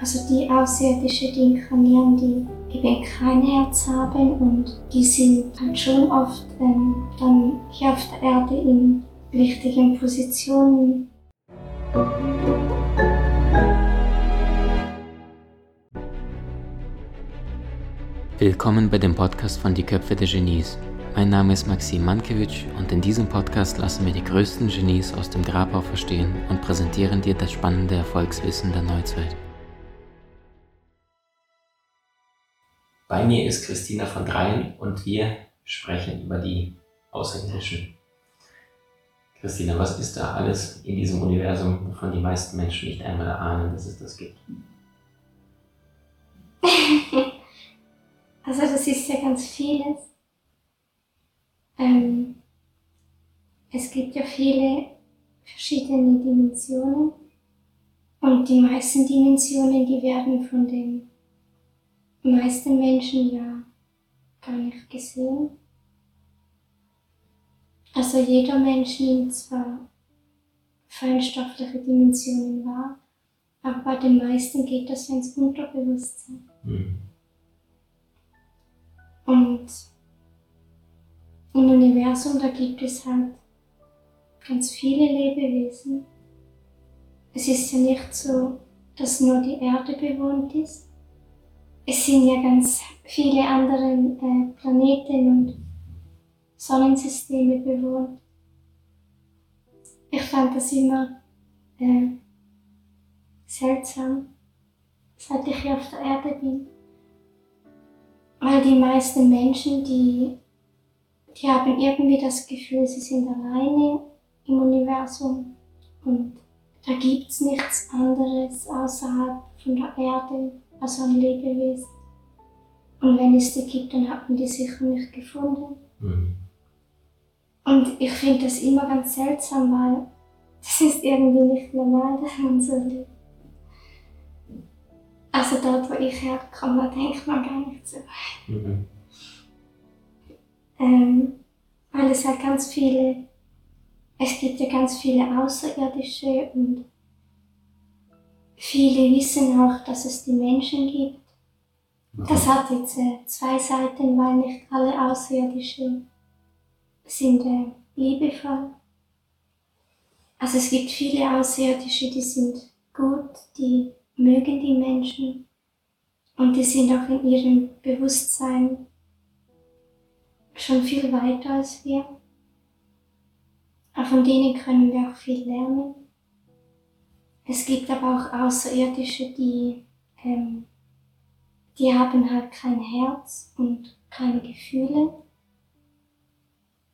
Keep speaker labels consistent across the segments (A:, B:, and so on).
A: Also die Außerirdische, die inkarnieren, die eben kein Herz haben und die sind halt schon oft ähm, dann hier auf der Erde in wichtigen Positionen.
B: Willkommen bei dem Podcast von Die Köpfe der Genies. Mein Name ist Maxim Mankewitsch und in diesem Podcast lassen wir die größten Genies aus dem Grabau verstehen und präsentieren dir das spannende Erfolgswissen der Neuzeit. Bei mir ist Christina von Dreien und wir sprechen über die Außerirdischen. Christina, was ist da alles in diesem Universum, wovon die meisten Menschen nicht einmal ahnen, dass es das gibt?
A: also das ist ja ganz vieles. Ähm, es gibt ja viele verschiedene Dimensionen und die meisten Dimensionen, die werden von den meisten Menschen ja gar nicht gesehen. Also jeder Mensch nimmt zwar feinstoffliche Dimensionen wahr, aber bei den meisten geht das ins Unterbewusstsein. Mhm. Und im Universum, da gibt es halt ganz viele Lebewesen. Es ist ja nicht so, dass nur die Erde bewohnt ist, es sind ja ganz viele andere äh, Planeten und Sonnensysteme bewohnt. Ich fand das immer äh, seltsam, seit ich hier auf der Erde bin. Weil die meisten Menschen, die, die haben irgendwie das Gefühl, sie sind alleine im Universum und da gibt es nichts anderes außerhalb von der Erde also ein Lebewesen. Und wenn es die gibt, dann hat man die sicher nicht gefunden. Mhm. Und ich finde das immer ganz seltsam, weil das ist irgendwie nicht normal, dass man so lebt. Also dort, wo ich herkomme, da denkt man gar nicht so weit. Mhm. Ähm, weil es halt ganz viele, es gibt ja ganz viele Außerirdische und Viele wissen auch, dass es die Menschen gibt. Das hat jetzt äh, zwei Seiten, weil nicht alle Außerirdischen sind äh, liebevoll. Also es gibt viele Außerirdische, die sind gut, die mögen die Menschen und die sind auch in ihrem Bewusstsein schon viel weiter als wir. Aber von denen können wir auch viel lernen. Es gibt aber auch Außerirdische, die, ähm, die haben halt kein Herz und keine Gefühle.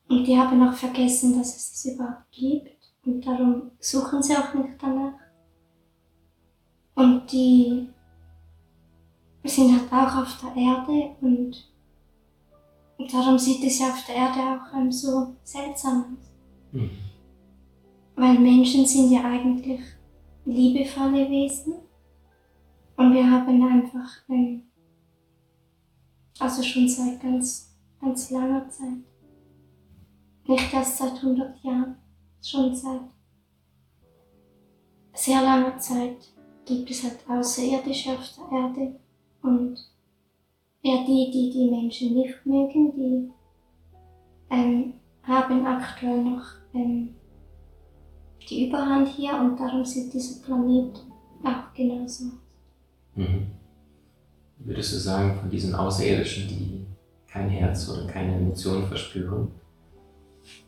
A: Und die haben auch vergessen, dass es es überhaupt gibt. Und darum suchen sie auch nicht danach. Und die sind halt auch auf der Erde und, und darum sieht es ja auf der Erde auch ähm, so seltsam aus. Mhm. Weil Menschen sind ja eigentlich liebevolle Wesen. Und wir haben einfach, ähm, also schon seit ganz, ganz langer Zeit, nicht erst seit 100 Jahren, schon seit sehr langer Zeit gibt es halt Außerirdische auf der Erde und ja, die, die die Menschen nicht mögen, die ähm, haben aktuell noch ähm, die Überhand hier und darum sieht dieser Planet auch genauso aus.
B: Mhm. Würdest du sagen, von diesen Außerirdischen, die kein Herz oder keine Emotionen verspüren,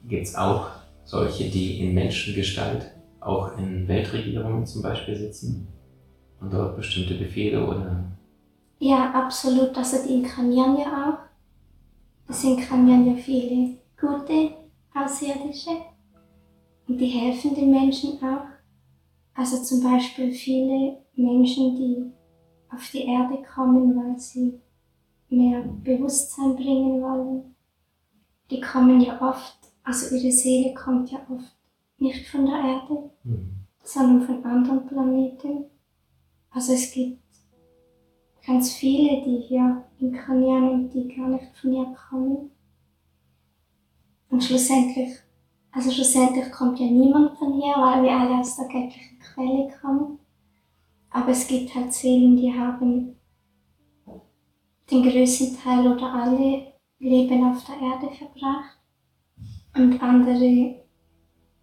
B: gibt es auch solche, die in Menschengestalt, auch in Weltregierungen zum Beispiel sitzen und dort bestimmte Befehle oder?
A: Ja, absolut. Also die inkarnieren ja auch. Es inkarnieren ja viele gute Außerirdische und die helfen den Menschen auch. Also zum Beispiel viele Menschen, die auf die Erde kommen, weil sie mehr Bewusstsein bringen wollen. Die kommen ja oft, also ihre Seele kommt ja oft nicht von der Erde, mhm. sondern von anderen Planeten. Also es gibt ganz viele, die hier inkarnieren und die gar nicht von hier kommen. Und schlussendlich also schlussendlich kommt ja niemand von hier, weil wir alle aus der göttlichen Quelle kommen. Aber es gibt halt Seelen, die haben den größten Teil oder alle Leben auf der Erde verbracht und andere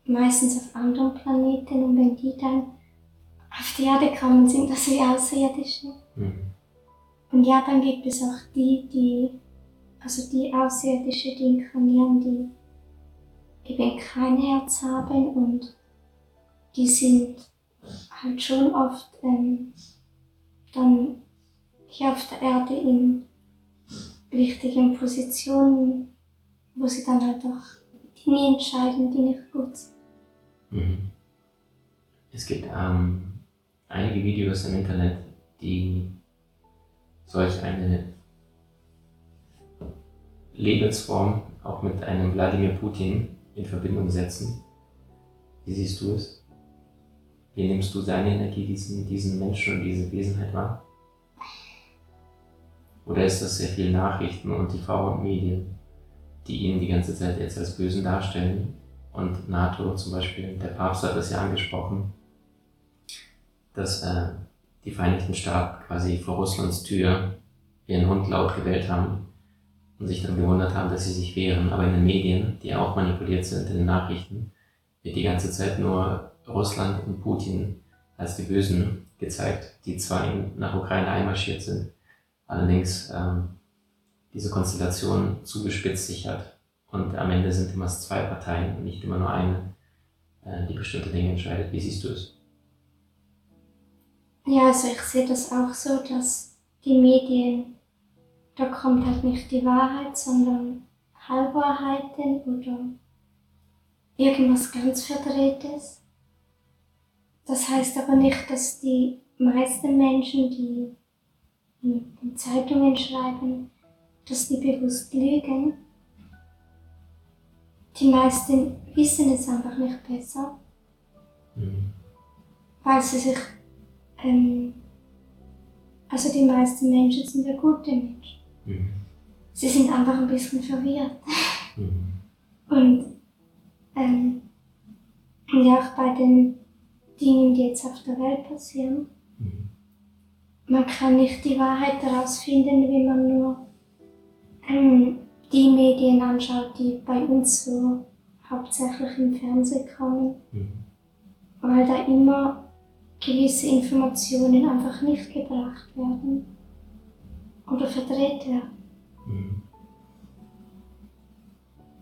A: meistens auf anderen Planeten und wenn die dann auf die Erde kommen, sind das wie Außerirdische. Mhm. Und ja, dann gibt es auch die, die, also die Außerirdische, die inkarnieren, die eben kein Herz haben und die sind halt schon oft ähm, dann hier auf der Erde in wichtigen Positionen, wo sie dann halt auch Dinge entscheiden, die nicht gut sind. Mhm.
B: Es gibt ähm, einige Videos im Internet, die solch eine Lebensform auch mit einem Wladimir Putin in Verbindung setzen. Wie siehst du es? Wie nimmst du seine Energie, diesen, diesen Menschen und diese Wesenheit wahr? Oder ist das sehr viel Nachrichten und TV und Medien, die ihn die ganze Zeit jetzt als Bösen darstellen? Und NATO zum Beispiel, der Papst hat das ja angesprochen, dass äh, die Vereinigten Staaten quasi vor Russlands Tür ihren Hund laut gewählt haben und sich dann gewundert haben, dass sie sich wehren. Aber in den Medien, die auch manipuliert sind, in den Nachrichten, wird die ganze Zeit nur Russland und Putin als die Bösen gezeigt, die zwar nach Ukraine einmarschiert sind, allerdings ähm, diese Konstellation zugespitzt sich hat. Und am Ende sind immer zwei Parteien und nicht immer nur eine, äh, die bestimmte Dinge entscheidet. Wie siehst du es?
A: Ja, also ich sehe das auch so, dass die Medien, da kommt halt nicht die Wahrheit, sondern Halbwahrheiten oder irgendwas ganz Verdrehtes. Das heißt aber nicht, dass die meisten Menschen, die in Zeitungen schreiben, dass die bewusst lügen. Die meisten wissen es einfach nicht besser, mhm. weil sie sich ähm, also die meisten Menschen sind ja gute Menschen. Mhm. Sie sind einfach ein bisschen verwirrt. Mhm. Und ähm, ja, auch bei den Dingen, die jetzt auf der Welt passieren, mhm. man kann nicht die Wahrheit daraus finden, wenn man nur ähm, die Medien anschaut, die bei uns so hauptsächlich im Fernsehen kommen. Mhm. Weil da immer gewisse Informationen einfach nicht gebracht werden oder verdreht werden. Mhm.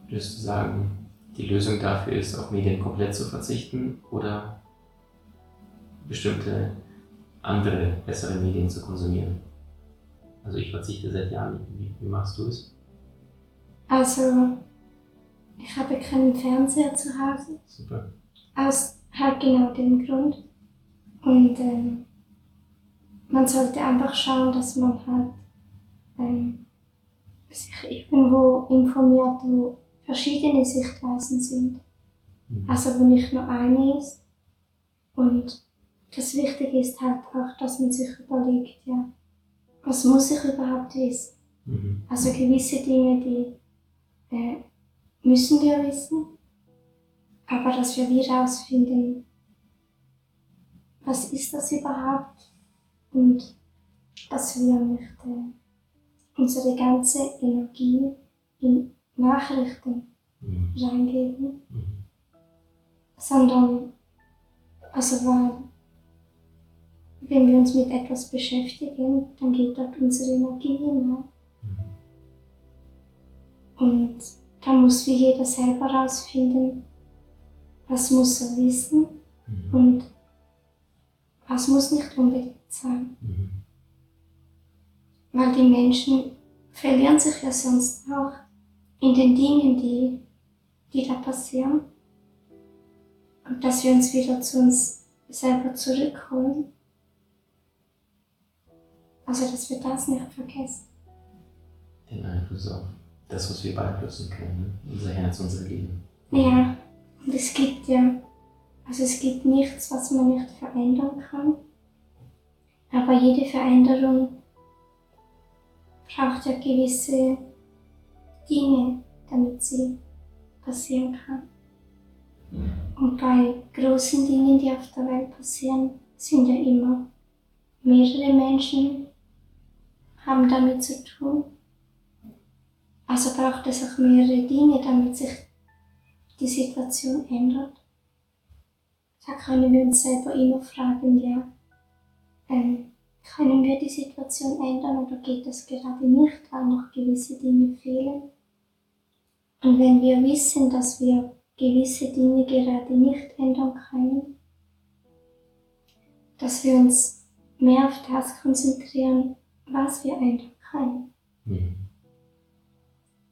B: Würdest du sagen, die Lösung dafür ist, auf Medien komplett zu verzichten oder bestimmte andere, bessere Medien zu konsumieren? Also ich verzichte seit Jahren. Wie, wie machst du es?
A: Also, ich habe keinen Fernseher zu Hause. Super. Aus halt genau dem Grund, und ähm, man sollte einfach schauen, dass man halt ähm, sich irgendwo informiert, wo verschiedene Sichtweisen sind. Mhm. Also wo nicht nur eine ist. Und das Wichtige ist halt auch, dass man sich überlegt, ja, was muss ich überhaupt wissen? Mhm. Also gewisse Dinge, die äh, müssen wir wissen, aber dass wir wie rausfinden, was ist das überhaupt und dass wir nicht äh, unsere ganze Energie in Nachrichten mhm. reingeben, mhm. sondern also weil wenn wir uns mit etwas beschäftigen, dann geht dort unsere Energie hinein. Mhm. Und da muss wie jeder selber herausfinden, was muss er wissen mhm. und das muss nicht unbedingt sein. Mhm. Weil die Menschen verlieren sich ja sonst auch in den Dingen, die, die da passieren. Und dass wir uns wieder zu uns selber zurückholen. Also, dass wir das nicht vergessen.
B: Den Einfluss auf das, was wir beeinflussen können, ne? unser Herz, unsere Liebe.
A: Ja, und es gibt ja also es gibt nichts, was man nicht verändern kann. Aber jede Veränderung braucht ja gewisse Dinge, damit sie passieren kann. Und bei großen Dingen, die auf der Welt passieren, sind ja immer mehrere Menschen haben damit zu tun. Also braucht es auch mehrere Dinge, damit sich die Situation ändert. Da können wir uns selber immer fragen, ja, ähm, können wir die Situation ändern oder geht das gerade nicht, weil noch gewisse Dinge fehlen? Und wenn wir wissen, dass wir gewisse Dinge gerade nicht ändern können, dass wir uns mehr auf das konzentrieren, was wir ändern können. Mhm.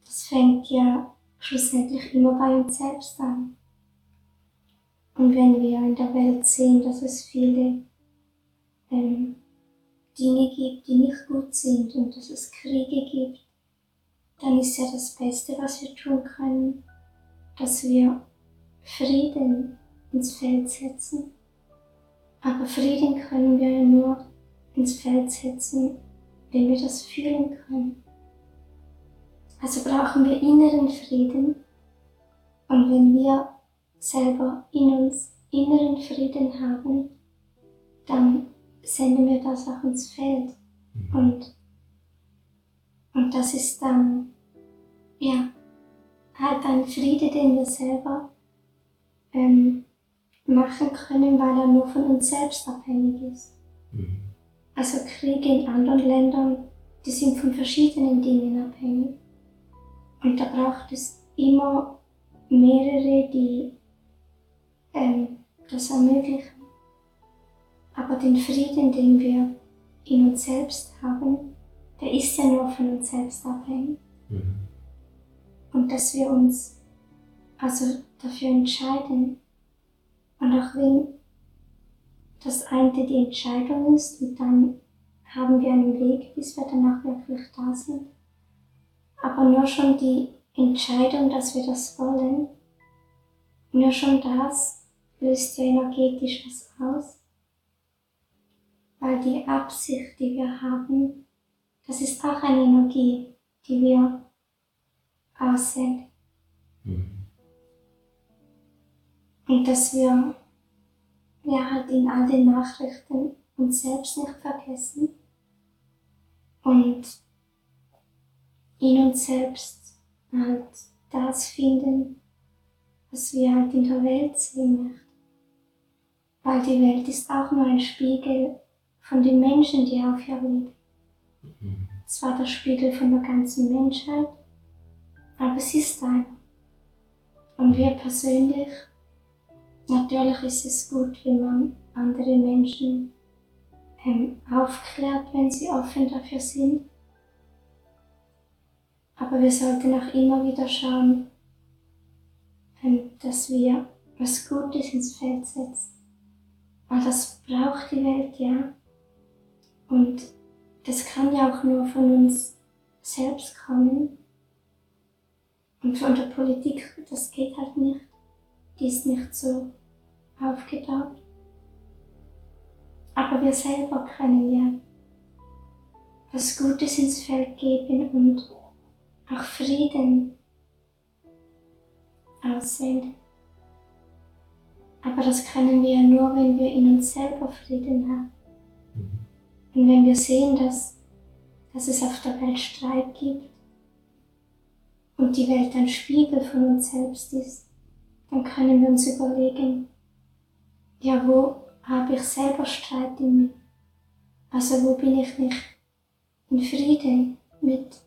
A: Das fängt ja schlussendlich immer bei uns selbst an. Und wenn wir in der Welt sehen, dass es viele ähm, Dinge gibt, die nicht gut sind und dass es Kriege gibt, dann ist ja das Beste, was wir tun können, dass wir Frieden ins Feld setzen. Aber Frieden können wir ja nur ins Feld setzen, wenn wir das fühlen können. Also brauchen wir inneren Frieden. Und wenn wir selber in uns inneren Frieden haben, dann senden wir das auch ins Feld. Mhm. Und, und das ist dann, ja, halt ein Friede, den wir selber ähm, machen können, weil er nur von uns selbst abhängig ist. Mhm. Also Kriege in anderen Ländern, die sind von verschiedenen Dingen abhängig. Und da braucht es immer mehrere, die ähm, das ermöglichen. Aber den Frieden, den wir in uns selbst haben, der ist ja nur von uns selbst abhängig. Mhm. Und dass wir uns also dafür entscheiden. Und auch wenn das eine die Entscheidung ist und dann haben wir einen Weg, bis wir danach wirklich da sind. Aber nur schon die Entscheidung, dass wir das wollen, nur schon das löst ja energetisch was aus. Weil die Absicht, die wir haben, das ist auch eine Energie, die wir aussenden. Mhm. Und dass wir ja, halt in all den Nachrichten uns selbst nicht vergessen und in uns selbst halt das finden, was wir halt in der Welt sehen möchten. Weil die Welt ist auch nur ein Spiegel von den Menschen, die auf ihr leben. Mhm. Zwar der Spiegel von der ganzen Menschheit, aber es ist ein. Und wir persönlich, natürlich ist es gut, wenn man andere Menschen ähm, aufklärt, wenn sie offen dafür sind. Aber wir sollten auch immer wieder schauen, ähm, dass wir was Gutes ins Feld setzen. Weil das braucht die Welt ja. Und das kann ja auch nur von uns selbst kommen. Und von der Politik, das geht halt nicht. Die ist nicht so aufgebaut. Aber wir selber können ja was Gutes ins Feld geben und auch Frieden aussenden. Aber das können wir ja nur, wenn wir in uns selber Frieden haben. Und wenn wir sehen, dass, dass es auf der Welt Streit gibt und die Welt ein Spiegel von uns selbst ist, dann können wir uns überlegen, ja, wo habe ich selber Streit in mir? Also wo bin ich nicht in Frieden mit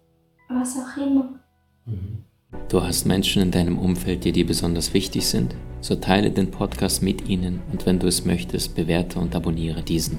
A: was auch immer?
B: Mhm. Du hast Menschen in deinem Umfeld, die dir besonders wichtig sind? So teile den Podcast mit ihnen und wenn du es möchtest, bewerte und abonniere diesen.